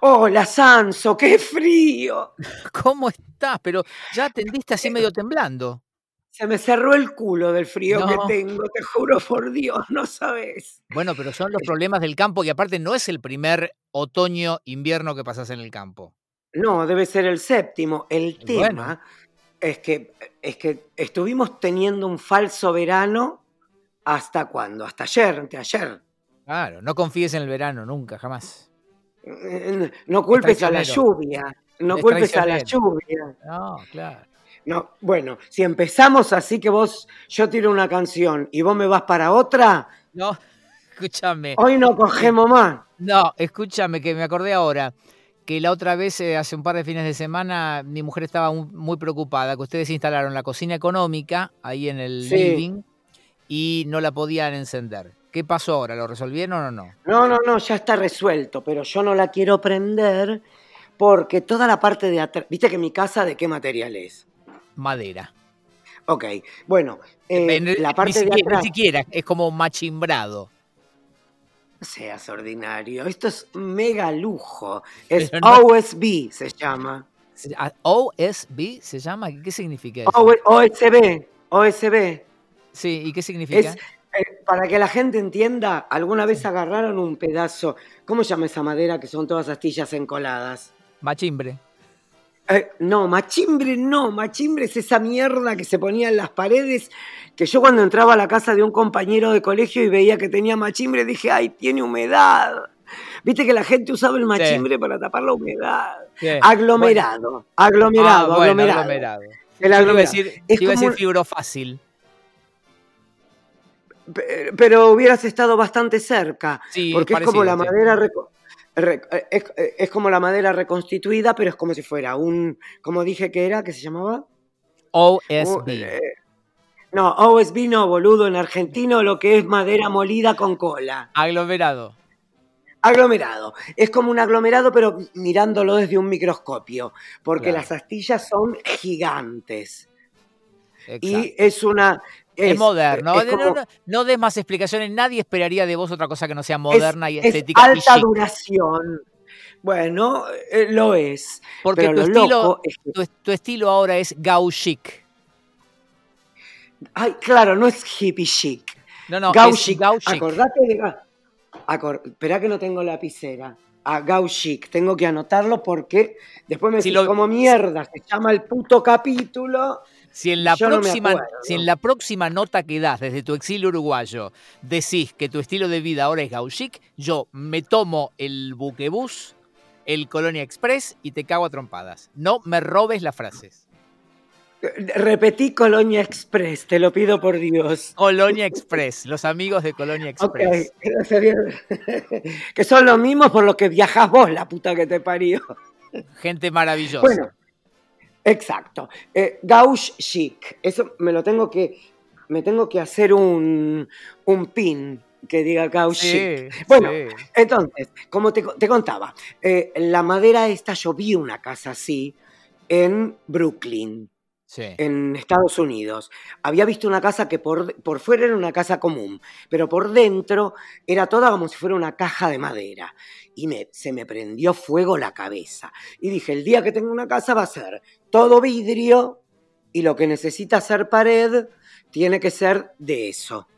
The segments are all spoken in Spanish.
Hola, Sanso, qué frío. ¿Cómo estás? Pero ya atendiste así medio temblando. Se me cerró el culo del frío que tengo, te juro por Dios, no sabes. Bueno, pero son los problemas del campo y aparte no es el primer otoño, invierno que pasas en el campo. No, debe ser el séptimo. El bueno. tema es que, es que estuvimos teniendo un falso verano hasta cuándo? Hasta ayer, anteayer. Claro, no confíes en el verano, nunca, jamás. Eh, No culpes a la lluvia. No Es culpes a la lluvia. No, claro. No, bueno, si empezamos así que vos, yo tiro una canción y vos me vas para otra, No, escúchame. hoy no cogemos más. No, escúchame, que me acordé ahora que la otra vez, eh, hace un par de fines de semana, mi mujer estaba mu- muy preocupada que ustedes instalaron la cocina económica ahí en el Sí. living y no la podían encender. ¿Qué pasó ahora? ¿Lo resolvieron o no? No, no, no, ya está resuelto, pero yo no la quiero prender porque toda la parte de atrás, viste que mi casa de qué material es. Madera. Ok, bueno, eh, el- la parte de siquiera, ni atrás, siquiera, es como machimbrado. no seas ordinario, esto es mega lujo, es no- OSB se llama, ah, ¿OSB se llama? ¿Qué significa eso? O- OSB, OSB. Sí, ¿y qué significa? Es, eh, para que la gente entienda, alguna vez agarraron un pedazo, ¿cómo se llama esa madera que son todas astillas encoladas? Machimbre. Eh, no, machimbre no, machimbre es esa mierda que se ponía en las paredes, que yo cuando entraba a la casa de un compañero de colegio y veía que tenía machimbre, dije, ay, tiene humedad. Viste que la gente usaba el machimbre para tapar la humedad. ¿Qué? Aglomerado, Ah, aglomerado, bueno, aglomerado. aglomerado. El iba a aglomerado. decir, Es iba a como decir fibro fácil. Pe- Pero hubieras estado bastante cerca, Sí, porque es como la madera es, es como la madera reconstituida, pero es como si fuera un, como dije que era, que se llamaba. OSB. Eh, no, OSB no, boludo, en argentino lo que es madera molida con cola. Aglomerado. Aglomerado. Es como un aglomerado, pero mirándolo desde un microscopio, porque Claro. las astillas son gigantes. Exacto. Y es una... Es, moderno. es No, como- no, no des más explicaciones. Nadie esperaría de vos otra cosa que no sea moderna y es estética. y alta chic. duración. Bueno, eh, lo es. Porque tu lo estilo, es que- tu, es- tu estilo ahora es gauchic. Ay, claro, no es hippie chic. No, no, gauchic. es gauchic. Acordate de. acor- Esperá que no tengo lapicera. A gauchic. Tengo que anotarlo porque después me Si decís lo- como mierda se llama el puto capítulo. Si en, la Yo no me próxima, acuerdo. si en la próxima nota que das desde tu exilio uruguayo decís que tu estilo de vida ahora es gauchic, yo me tomo el buquebús, el Colonia Express y te cago a trompadas. No me robes las frases. Repetí Colonia Express, te lo pido por Dios. Colonia Express, los amigos de Colonia Express. que son los mismos por los que viajás vos, la puta que te parió. Gente maravillosa. Bueno, exacto. Eh, gauche chic. Eso me lo tengo que. Me tengo que hacer un, un pin que diga gauche chic. Bueno, sí. Entonces, como te, te contaba, eh, la madera esta, yo vi una casa así en Brooklyn, sí. en Estados Unidos. Había visto una casa que por, por fuera era una casa común, pero por dentro era toda como si fuera una caja de madera. Y me, se me prendió fuego la cabeza. Y dije, el día que tenga una casa va a ser todo vidrio y lo que necesita ser pared tiene que ser de eso.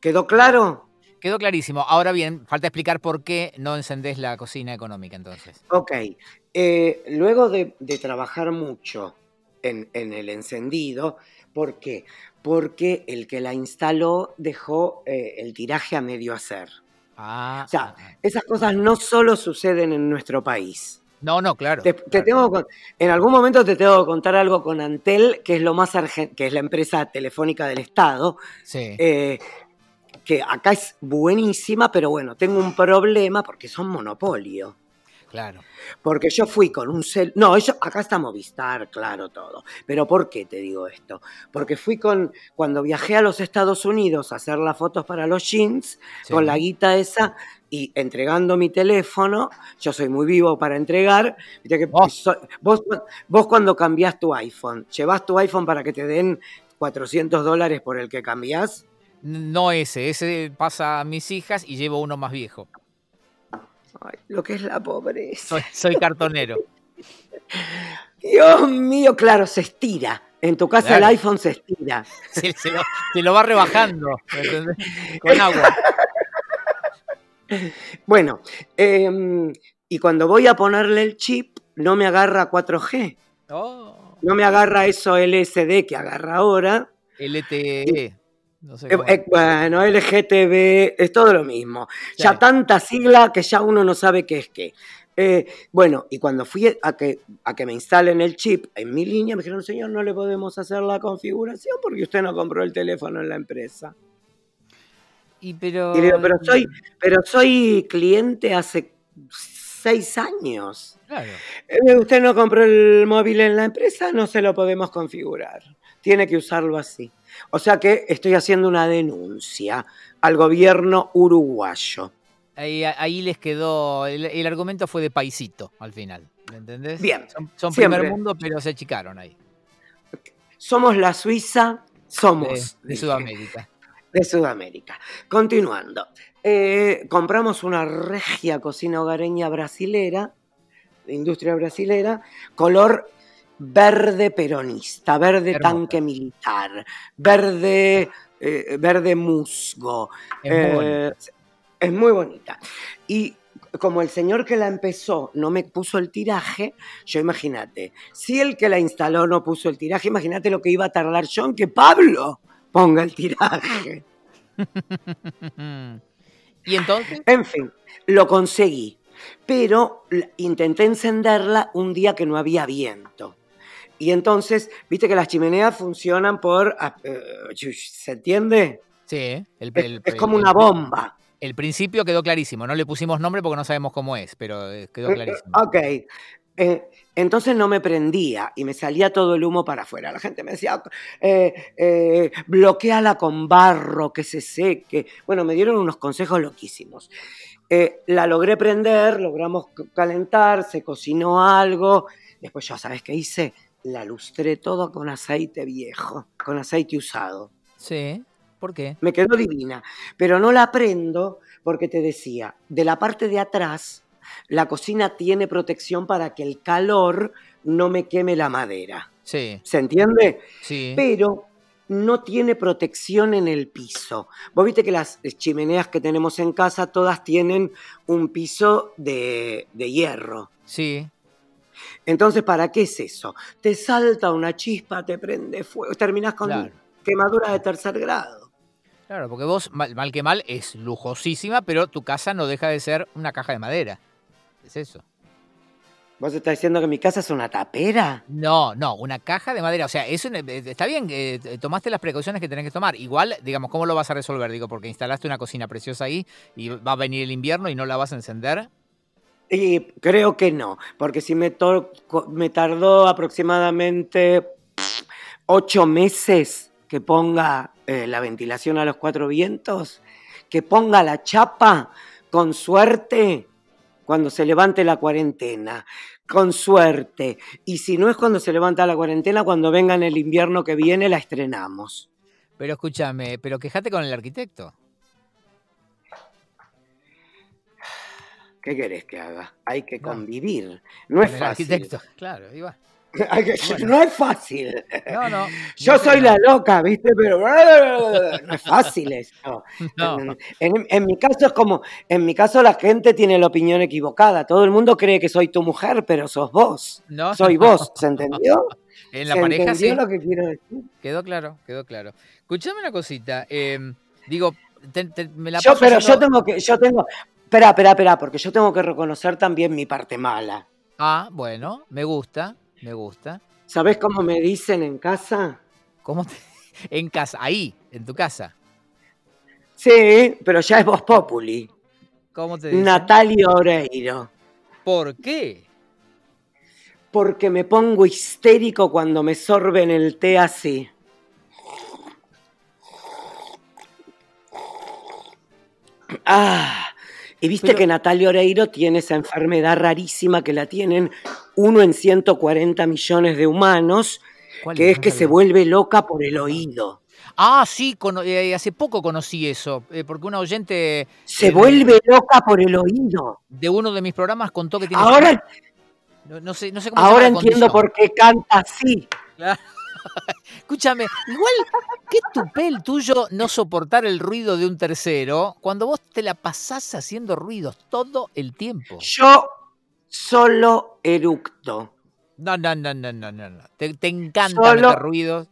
¿Quedó claro? Quedó clarísimo. Ahora bien, falta explicar por qué no encendés la cocina económica entonces. Ok. Eh, luego de, de trabajar mucho en, en el encendido, ¿por qué? Porque el que la instaló dejó eh, el tiraje a medio hacer. Ah, O sea, ah, ah. esas cosas no solo suceden en nuestro país. no, no, claro. Te, te claro. tengo en algún momento te tengo que contar algo con Antel, que es lo más argen- que es la empresa telefónica del Estado, Sí. eh, que acá es buenísima, pero bueno, tengo un problema porque son monopolio. Claro. Porque yo fui con un cel... No, ellos, acá está Movistar, claro, todo. Pero ¿por qué te digo esto? Porque fui con... Cuando viajé a los Estados Unidos a hacer las fotos para los jeans, Sí. con la guita esa y entregando mi teléfono, yo soy muy vivo para entregar. Que Oh. so- vos, vos cuando cambiás tu iPhone, ¿llevas tu iPhone para que te den 400 dólares por el que cambiás? No ese, ese pasa a mis hijas y llevo uno más viejo. Ay, lo que es la pobreza. Soy, soy cartonero. Dios mío, claro, se estira. En tu casa Claro. el iPhone se estira. Se, se lo, se lo va rebajando. ¿me entendés? Con agua. Bueno, em, y cuando voy a ponerle el chip, no me agarra 4G. Oh, No me agarra eso LSD que agarra ahora. LTE. No sé Eh, cómo. eh, bueno, LGTB, es todo lo mismo. Sí. Ya tanta sigla que ya uno no sabe qué es qué. Eh, bueno, y cuando fui a que, a que me instalen el chip en mi línea, me dijeron, señor, no le podemos hacer la configuración porque usted no compró el teléfono en la empresa. Y pero. Y le digo, pero soy, pero soy cliente hace seis años. Claro. Eh, Usted no compró el móvil en la empresa, no se lo podemos configurar. Tiene que usarlo así. O sea que estoy haciendo una denuncia al gobierno uruguayo. Ahí, ahí les quedó. El, el argumento fue de paisito al final. ¿Me entendés? Bien, Son, primer mundo, pero se achicaron ahí. Somos la Suiza, somos de Sudamérica. de Sudamérica. Continuando. Eh, compramos una regia cocina hogareña brasilera, de industria brasilera, color verde peronista, verde tanque militar, verde, eh, verde musgo. Es muy. Eh, es muy bonita. Y como el señor que la empezó no me puso el tiraje, yo imagínate, si el que la instaló no puso el tiraje, imagínate lo que iba a tardar yo en que Pablo ponga el tiraje. y entonces. En fin, lo conseguí, pero intenté encenderla un día que no había viento. Y entonces, viste que las chimeneas funcionan por... ah, eh, ¿Se entiende? Sí, el, Es, el- es como el- una bomba. El principio quedó clarísimo. No le pusimos nombre porque no sabemos cómo es, pero eh, quedó Eh, eh, clarísimo. Ok. Eh, entonces no me prendía y me salía todo el humo para afuera. La gente me decía, eh, eh, bloqueala con barro, que se seque. Bueno, me dieron unos consejos loquísimos. Eh, la logré prender, logramos calentar, se cocinó algo. Después ya sabes qué hice, la lustré todo con aceite viejo, con aceite usado. Sí. ¿Por qué? Me quedó divina, pero no la prendo porque te decía, de la parte de atrás, la cocina tiene protección para que el calor no me queme la madera. Sí, ¿Se entiende? sí. Pero no tiene protección en el piso. Vos viste que las chimeneas que tenemos en casa todas tienen un piso de, de hierro. Sí. Entonces, ¿para qué es eso? Te salta una chispa, te prende fuego, terminás con Claro. quemadura de tercer grado. Claro, porque vos, mal, mal que mal, es lujosísima, pero tu casa no deja de ser una caja de madera. Es eso. ¿Vos estás diciendo que mi casa es una tapera? No, no, una caja de madera. O sea, eso eh, está bien, eh, tomaste las precauciones que tenés que tomar. Igual, digamos, ¿cómo lo vas a resolver? Digo, porque instalaste una cocina preciosa ahí y va a venir el invierno y no la vas a encender. Y creo que no, porque si me, me tardó aproximadamente ocho meses que ponga eh, la ventilación a los cuatro vientos, que ponga la chapa, con suerte, cuando se levante la cuarentena, con suerte. Y si no es cuando se levanta la cuarentena, cuando venga en el invierno que viene, la estrenamos. Pero escúchame, pero quejate con el arquitecto. ¿Qué querés que haga? Hay que convivir. No es fácil. arquitecto. Claro, iba. No es fácil. No, no. Yo no, soy la loca, ¿viste? Pero no es fácil esto. No. En, en mi caso es como, en mi caso la gente tiene la opinión equivocada. Todo el mundo cree que soy tu mujer, pero sos vos. No, Soy vos, ¿se entendió? En la ¿Se pareja entendió sí. lo que quiero decir? Quedó claro, quedó claro. Escuchame una cosita. eh, digo, te- te- me la Yo, pero yo tengo que, yo tengo, espera, espera, espera, porque yo tengo que reconocer también mi parte mala. Ah, bueno, me gusta, me gusta. ¿Sabés cómo me dicen en casa? ¿Cómo te- En casa, ahí, en tu casa. Sí, pero ya es Voz Populi. ¿Cómo te dicen? Natalia Oreiro. ¿Por qué? Porque me pongo histérico cuando me sorben el té así. Ah, y viste Pero- que Natalia Oreiro tiene esa enfermedad rarísima que la tienen uno en 140 millones de humanos, ¿Cuál que es que se vuelve loca por el oído. Ah, sí, eh, hace poco conocí eso, eh, porque una oyente Se Eh, vuelve loca por el oído. de uno de mis programas contó que tiene... Ahora, No, no sé, no sé cómo ahora entiendo por qué canta así. Escúchame, igual, qué tupé el tuyo no soportar el ruido de un tercero cuando vos te la pasás haciendo ruidos todo el tiempo. Yo solo eructo. No, no, no, no, no, no. no. Te, te encanta Solo- meter ruidos.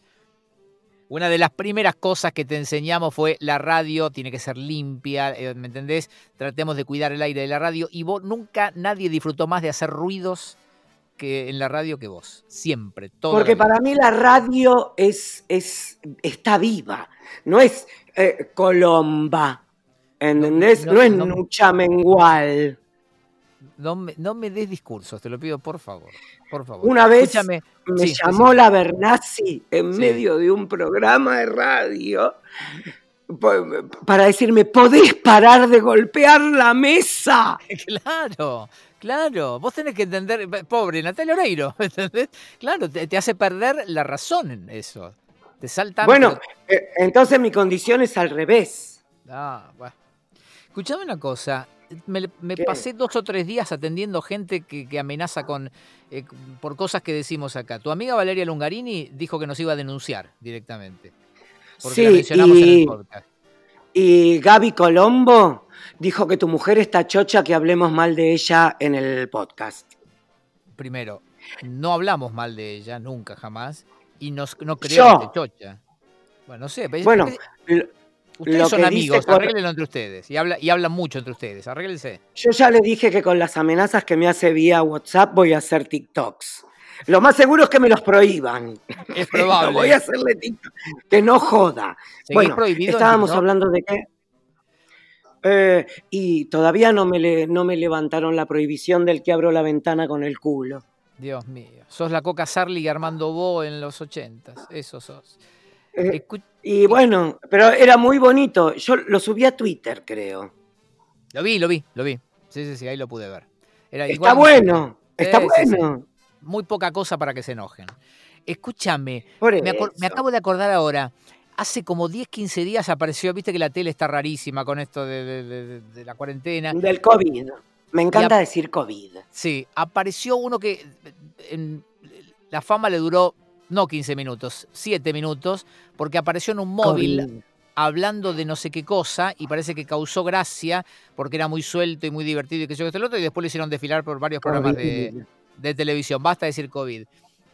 Una de las primeras cosas que te enseñamos fue la radio tiene que ser limpia, eh, ¿me entendés? Tratemos de cuidar el aire de la radio y vos nunca nadie disfrutó más de hacer ruidos que en la radio que vos. Siempre, todo. Porque para mí la radio es, es, está viva, no es eh, Colomba, ¿entendés? No, No, no, es no. Nucha Mengual. No me, no me des discursos, te lo pido por favor. Por favor. Una vez Escúchame, Me Sí, llamó la Bernasi en Sí. medio de un programa de radio para decirme, ¿podés parar de golpear la mesa? Claro, claro. Vos tenés que entender, pobre Natalia Oreiro, ¿entendés? Claro, te, te hace perder la razón en eso. Te saltan. Bueno, eh, entonces mi condición es al revés. Ah, bueno. Escuchame una cosa. Me, pasé dos o tres días atendiendo gente que, que amenaza con eh, por cosas que decimos acá. Tu amiga Valeria Lungarini dijo que nos iba a denunciar directamente. Porque la Sí, mencionamos en y- el podcast. Y Gaby Colombo dijo que tu mujer está chocha, que hablemos mal de ella en el podcast. Primero, no hablamos mal de ella, nunca, jamás. Y nos, no creo Yo. que esté chocha. Bueno, no sé. pero- Bueno, ustedes lo son amigos, por- arréglenlo entre ustedes. Y, habla, y hablan mucho entre ustedes, arréglense. yo ya le dije que con las amenazas que me hace vía WhatsApp voy a hacer TikToks. Lo más seguro es que me los prohíban. Es probable. voy a hacerle TikTok. Que no joda. ¿Seguís Bueno, estábamos hablando de qué. Eh, y todavía no me, le- no me levantaron la prohibición del que abro la ventana con el culo. Dios mío. Sos la Coca Sarli y Armando Bo en los ochentas. Eso sos. Eh, y bueno, pero era muy bonito. Yo lo subí a Twitter, creo. Lo vi, lo vi, lo vi. Sí, sí, sí, ahí lo pude ver. Era Está igual- bueno, está bueno. Muy poca cosa para que se enojen. Escúchame, me, me acabo de acordar ahora. Hace como 10, 15 días apareció, viste que la tele está rarísima con esto de, de- de- de la cuarentena. Del COVID. Me encanta decir COVID. Sí, apareció uno que en- la fama le duró no 15 minutos, 7 minutos, porque apareció en un móvil COVID. hablando de no sé qué cosa y parece que causó gracia porque era muy suelto y muy divertido y que yo esto y lo otro y después lo hicieron desfilar por varios programas de. De televisión. Basta decir COVID.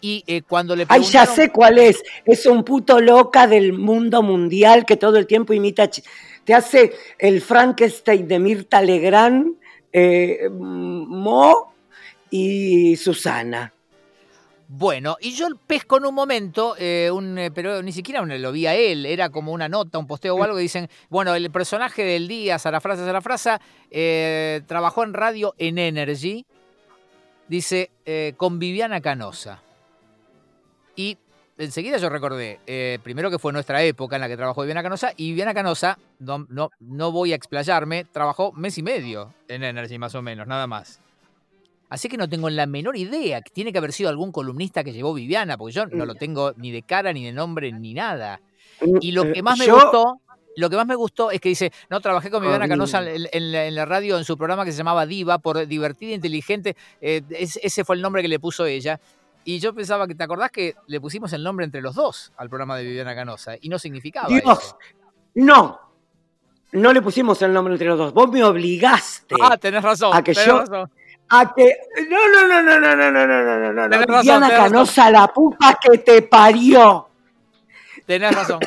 Y eh, cuando le Ay, ya preguntaron- sé cuál es. Es un puto loca del mundo mundial que todo el tiempo imita. Te hace el Frankenstein de Mirta Legrand, eh, Mo y Susana. Bueno, y yo pesco en un momento, eh, un, pero ni siquiera lo vi a él, era como una nota, un posteo o algo, que dicen, bueno, el personaje del día, Sarafrasa Sarafrasa, eh, trabajó en radio en Energy, dice, eh, con Viviana Canosa. Y enseguida yo recordé, eh, primero que fue nuestra época en la que trabajó Viviana Canosa, y Viviana Canosa, no, no, no voy a explayarme, trabajó mes y medio en Energy más o menos, nada más. Así que no tengo la menor idea. que Tiene que haber sido algún columnista que llevó Viviana, porque yo no lo tengo ni de cara, ni de nombre, ni nada. Y lo que más me Eh, Yo- gustó, lo que más me gustó es que dice, no, trabajé con Viviana. Canosa en, en la, en la radio en su programa que se llamaba Diva, por divertida, inteligente. eh, es- ese fue el nombre que le puso ella. Y yo pensaba que, ¿te acordás que le pusimos el nombre entre los dos al programa de Viviana Canosa? Y no significaba Dios, eso. no. No le pusimos el nombre entre los dos. Vos me obligaste Ah, tenés razón. a que tenés yo- razón. a que. No, no, no, no, no, no, no, no, no, no, razón, Viviana razón. Canosa, la puta que te parió. Tenés razón.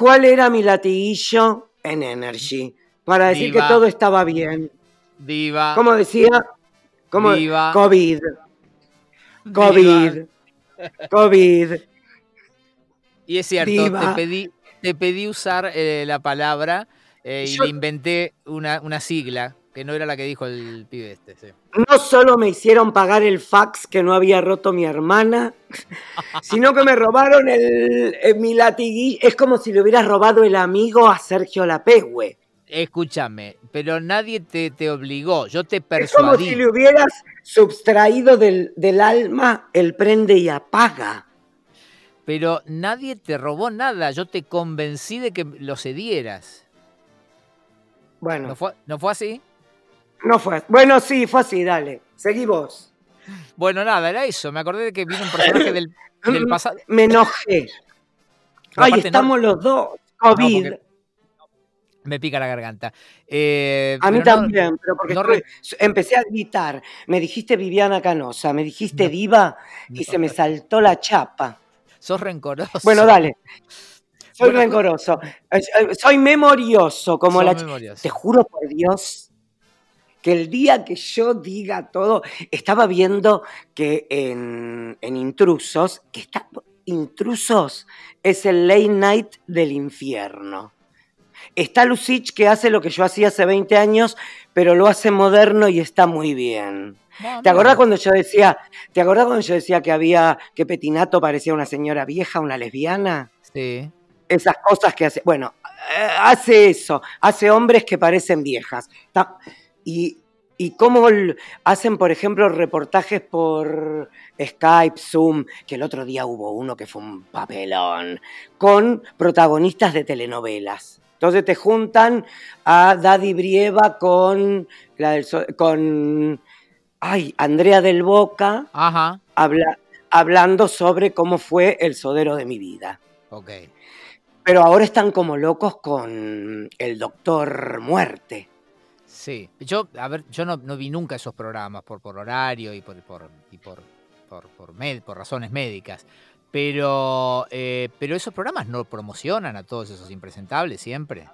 ¿Cuál era mi latiguillo en Energy? Para decir Diva. que todo estaba bien. Diva. ¿Cómo decía? Diva. COVID. diva. COVID. COVID. Y es cierto, te pedí, te pedí usar eh, la palabra eh, y Yo- le inventé una, una sigla que no era la que dijo el pibe este. sí. No solo me hicieron pagar el fax que no había roto mi hermana, sino que me robaron el, eh, mi latiguillo. Es como si le hubieras robado el amigo a Sergio Lapegüe. Escúchame, pero nadie te, te obligó, yo te Es como persuadí. si le hubieras subtraído del, del alma el prende y apaga. pero nadie te robó nada. Yo te convencí de que lo cedieras. Bueno, ¿No fue, ¿no fue así? No fue. Bueno, sí, fue así, dale. Seguí vos. Bueno, nada, era eso. Me acordé de que vino un personaje del, del pasado. Me enojé. Pero Ay, no- estamos los dos. COVID. Me pica la garganta. Eh, A mí pero no- también, pero porque no estuve- empecé a gritar. Me dijiste Viviana Canosa, me dijiste No. diva y se me saltó la chapa. Sos rencoroso. Bueno, dale. Soy Bueno, rencoroso. Eh, eh, Soy memorioso, como la memorioso. Te juro por Dios que el día que yo diga todo, estaba viendo que en, en Intrusos, que está Intrusos es el late night del infierno. Está Lucich que hace lo que yo hacía hace 20 años, pero lo hace moderno y está muy bien. ¿Te acordás cuando yo decía, te acordás cuando yo decía que había que Petinato parecía una señora vieja, una lesbiana? Sí. esas cosas que hace. Bueno, eh, hace eso, hace hombres que parecen viejas. Y, y cómo hacen, por ejemplo, reportajes por Skype, Zoom, que el otro día hubo uno que fue un papelón, con protagonistas de telenovelas. Entonces te juntan a Daddy Brieva con, la del so- con ay, Andrea del Boca Ajá. habla- hablando sobre cómo fue el sodero de mi vida. Ok. Pero ahora están como locos con el Doctor Muerte. Sí. Yo, a ver, yo no, no vi nunca esos programas por, por horario y por, por, y por, por, por, med- por razones médicas. Pero, eh, pero esos programas no promocionan a todos esos impresentables siempre.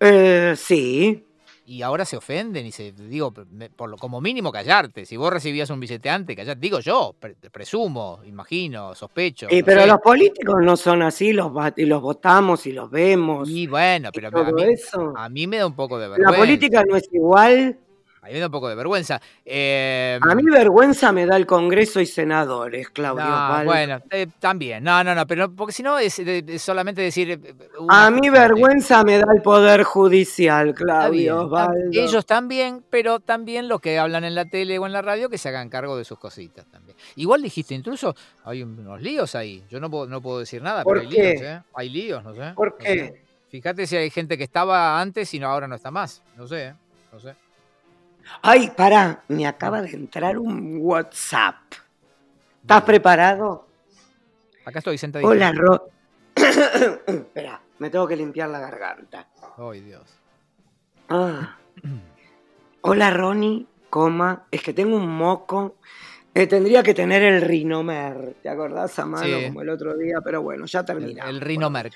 Eh, sí. Y ahora se ofenden y se, digo, por lo, como mínimo callarte. Si vos recibías un billete antes, callate. Digo yo, pre- presumo, imagino, sospecho. No pero sé. los políticos no son así, los, los votamos y los vemos. Y bueno, pero a mí, a mí me da un poco de vergüenza. La política no es igual. A mí me da un poco de vergüenza. Eh, A mí vergüenza me da el Congreso y senadores, Claudio no, Osvaldo. bueno, eh, también. No, no, no, pero porque si no es, solamente decir. eh, A mí vergüenza me da el Poder Judicial, bien, Claudio Osvaldo. ellos también, pero también los que hablan en la tele o en la radio que se hagan cargo de sus cositas también. Igual dijiste, incluso hay unos líos ahí. Yo no puedo, no puedo decir nada, ¿Por pero hay qué? líos, ¿eh? Hay líos, no sé. ¿Por no qué? sé. Fíjate si hay gente que estaba antes y no, ahora no está más. No sé, ¿eh? no sé. Ay, pará, me acaba de entrar un WhatsApp. ¿Estás preparado? Acá estoy sentadito. Hola, Ro. Espera, me tengo que limpiar la garganta. Ay, Dios. Ah. Hola, Ronnie, coma. Es que tengo un moco. Eh, tendría que tener el rinomer. ¿Te acordás a mano Sí. como el otro día? Pero bueno, ya terminamos. el Rino Merck.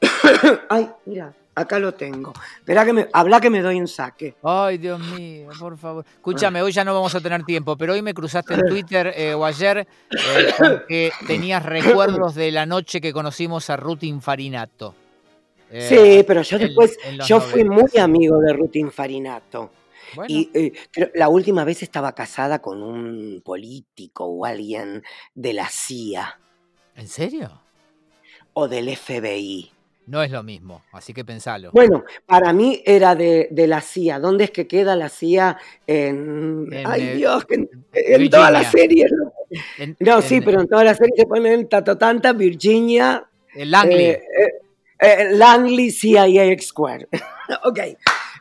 Ay, mira, acá lo tengo. Espera que me. Habla que me doy un saque. Ay, Dios mío, por favor. Escúchame, hoy ya no vamos a tener tiempo, pero hoy me cruzaste en Twitter eh, o ayer eh, que tenías recuerdos de la noche que conocimos a Ruth Infarinato. Eh, sí, pero yo después. en yo fui muy 90. amigo de Ruth Infarinato. Bueno, Y eh, la última vez estaba casada con un político o alguien de la CIA ¿en serio? o del FBI. No es lo mismo, así que pensalo. Bueno, para mí era de, de la CIA. ¿Dónde es que queda la CIA? En. En, Ay, eh, Dios, en, las Virginia. series. ¿no? En- No, sí, pero en todas las series se ponen Tato Tanta, Virginia, en Langley. eh, eh, Langley, CIA Square. ok,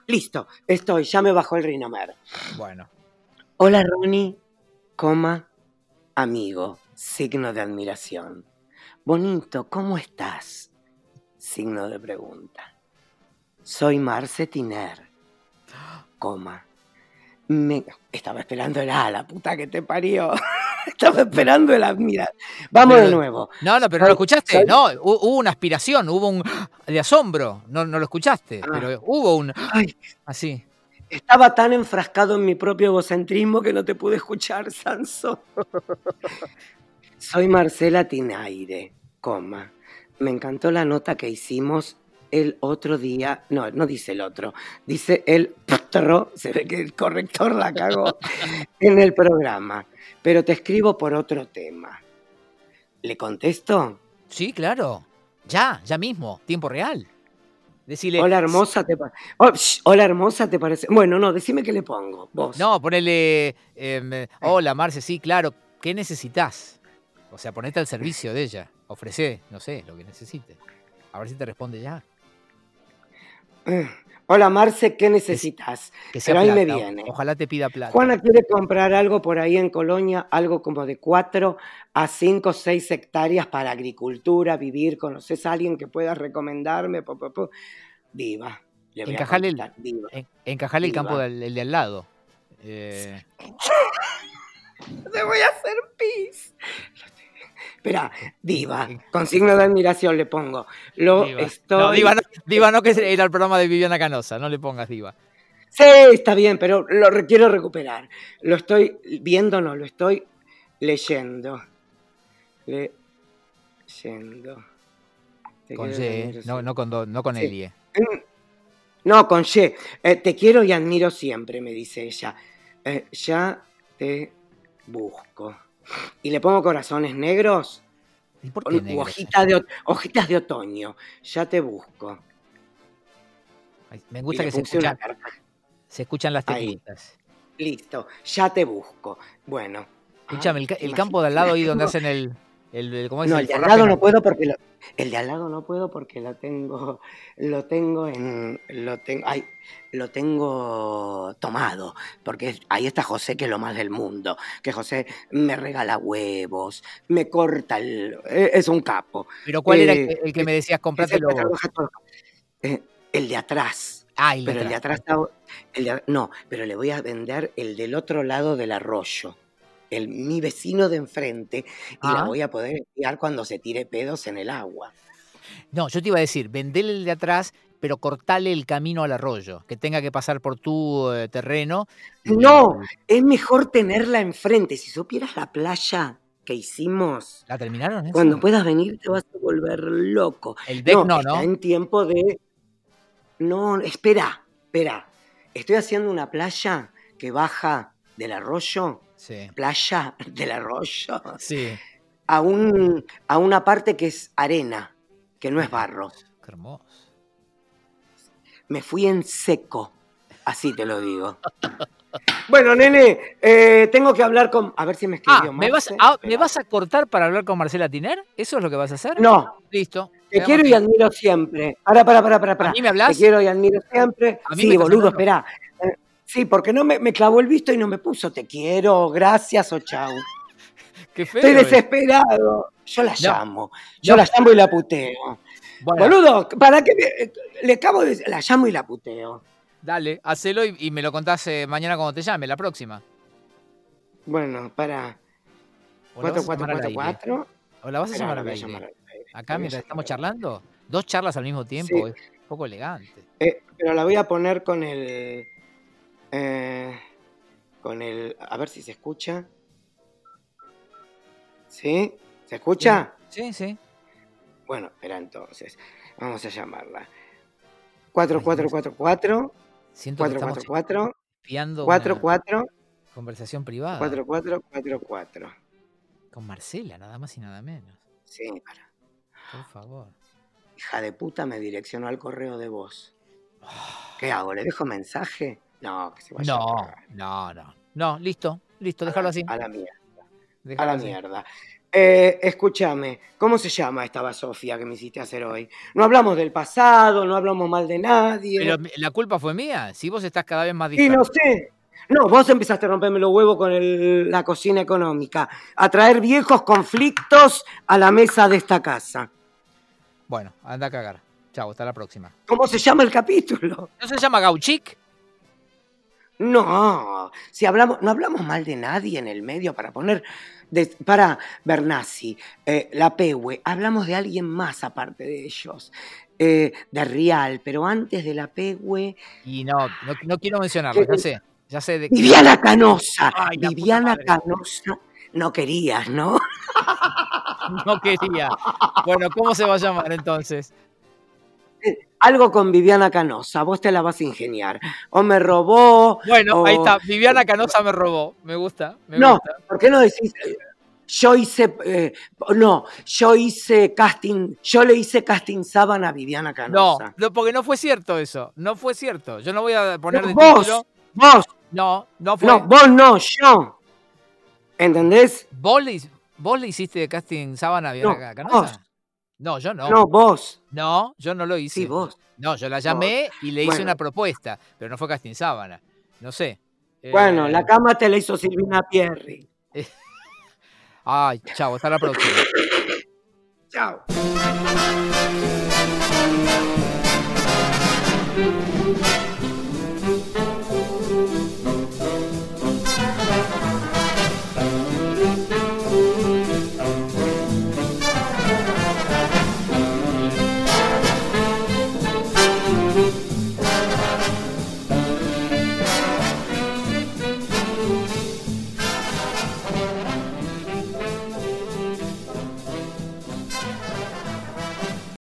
listo, estoy, ya me bajó el rinomer. Bueno, Hola, Ronnie, coma, amigo, signo de admiración. Bonito, ¿cómo estás? Signo de pregunta. Soy Marce Tiner, coma. Me... Estaba esperando el A, la puta que te parió. Estaba esperando el A, mira. Vamos Pero- de nuevo. no, no, pero no lo escuchaste. soy- No, hu- hubo una aspiración, hubo un de asombro. No, no lo escuchaste, Ah. pero hubo un Ay, así. estaba tan enfrascado en mi propio egocentrismo que no te pude escuchar, Sanso. Soy Marcela Tinaire, coma. Me encantó la nota que hicimos el otro día. No, no dice el otro. Dice el otro. Se ve que el corrector la cagó en el programa. Pero te escribo por otro tema. ¿Le contesto? Sí, claro. Ya, ya mismo, tiempo real. Decirle. Hola hermosa, te Oh, shh, Hola hermosa, ¿te parece? Bueno, no, decime qué le pongo, vos. No, ponele. em, hola, Marce, sí, claro. ¿Qué necesitas? O sea, ponete al servicio de ella. Ofrece, no sé, lo que necesite. A ver si te responde ya. Eh, Hola Marce, ¿qué necesitas? Que sea Pero ahí me viene. Ojalá te pida plata. Juana quiere comprar algo por ahí en Colonia, algo como de 4 a 5 o 6 hectáreas para agricultura, vivir. ¿Conoces a alguien que puedas recomendarme? Po, po, po. Diva. Le voy a Encajale el-. En- encajale el campo del el de al lado. Eh, Te voy a hacer pis. Espera, diva, con signo de admiración le pongo. Lo Diva. estoy. No, Diva no, Diva no, que era el programa de Viviana Canosa. No le pongas Diva. Sí, está bien, pero lo quiero recuperar. Lo estoy viendo, no, lo estoy leyendo. Leyendo. Con y no, no con, do- no con Sí. Elie. No, con Y. Eh, te quiero y admiro siempre, me dice ella. Eh, ya te busco. Y le pongo corazones negros ¿Y por qué u negro? hojita de hojitas de otoño. Ya te busco. Ay, Me gusta que se, escuchan- se escuchan las teclitas. Listo, ya te busco. Bueno. Escúchame, el, el campo de al lado ahí donde hacen el. El, el- ¿Cómo es? No, el el de al lado no puedo porque lo, el de al lado no puedo porque lo tengo, lo tengo en, lo tengo, ay, lo tengo tomado, porque ahí está José que es lo más del mundo, que José me regala huevos, me corta el, eh, es un capo. Pero ¿cuál era el Eh, que, el que me decías comprártelo. Eh, el de atrás. Ah, el de Pero el de atrás. atrás no, pero le voy a vender el del otro lado del arroyo. El, mi vecino de enfrente y la Ah. voy a poder enviar cuando se tire pedos en el agua. No, yo te iba a decir, vendele el de atrás, pero cortale el camino al arroyo, que tenga que pasar por tu eh, terreno. No, es mejor tenerla enfrente. Si supieras la playa que hicimos, ¿La terminaron? esa? cuando puedas venir te vas a volver loco. El deck no, está ¿no? en tiempo de... No, espera, espera. Estoy haciendo una playa que baja del arroyo, Sí. playa del arroyo, Sí. a, un, a una parte que es arena, que no es barro. Qué hermoso. Me fui en seco, así te lo digo. Bueno, nene, eh, tengo que hablar con... A ver si me escribió Ah, ¿me vas, Marce. ah, ¿me vas a cortar para hablar con Marcela Tiner? ¿Eso es lo que vas a hacer? No, Listo. te quiero y admiro siempre. Para, para, para, para, ¿A mí me hablas? Te quiero y admiro siempre. ¿A mí me Sí, boludo, hablando? Eh, Sí, porque no me, me clavó el visto y no me puso te quiero, gracias o chau. Qué feo. Estoy es. desesperado. Yo la No, llamo. Yo no. la llamo y la puteo. Bueno, Boludo, ¿para qué me- le acabo de la llamo y la puteo? dale, hacelo y, y me lo contás eh, mañana cuando te llame, la próxima. Bueno, para. O la vas a llamar al aire. 4444. O la vas a llamar la al aire. llamar al aire. Acá mientras estamos charlando, dos charlas al mismo tiempo, Sí. es un poco elegante. Eh, pero la voy a poner con el. Eh, con el. A ver si se escucha. ¿Sí? ¿Se escucha? Sí, sí. Bueno, espera entonces. Vamos a llamarla. 4444 Siento que estamos 444 espiando una 44 conversación privada 4444. con Marcela, nada más y nada menos. Sí, para. Por favor. Hija de puta me direccionó al correo de voz. ¿Qué hago? ¿Le dejo mensaje? No, que se vaya No, no, no. No, listo, listo, déjalo así. A la mierda. A la así. mierda. Eh, escúchame, ¿cómo se llama esta basofia que me hiciste hacer hoy? No hablamos del pasado, no hablamos mal de nadie. Pero la culpa fue mía. Si vos estás cada vez más Sí, disperso. no sé. No, vos empezaste a romperme los huevos con el- la cocina económica, a traer viejos conflictos a la mesa de esta casa. Bueno, anda a cagar. Chao, hasta la próxima. ¿Cómo se llama el capítulo? ¿No se llama Gauchic? No, si hablamos, no hablamos mal de nadie en el medio para poner, de- para Bernasi, eh, la Pehue, hablamos de alguien más aparte de ellos, eh, de Rial, pero antes de la Pehue, Y no, no, no quiero mencionarlo, ya sé. Ya sé de. Viviana Canosa, Ay, Viviana. Canosa, no querías, ¿no? No quería. Bueno, ¿cómo se va a llamar entonces? Algo con Viviana Canosa, vos te la vas a ingeniar. O me robó. Bueno, o- ahí está. Viviana Canosa me robó. Me gusta. Me No, gusta. ¿por qué no decís? Yo hice, eh, no, yo hice casting, yo le hice casting sábana a Viviana No, Canosa. no, porque no fue cierto eso. No fue cierto. Yo no voy a poner No, de vos, título. vos, No, no fue. no, vos no, yo. ¿Entendés? Vos, le ¿Vos le hiciste casting sábana a No, Violeta Canosa? vos. No, yo no. No, vos. No, yo no lo hice. Sí, vos. No, yo la llamé y le hice una propuesta, pero no fue Casting Sábana. No sé. Eh, bueno, la cama te la hizo Silvina Pierri. Ay, chao, hasta la próxima. chao.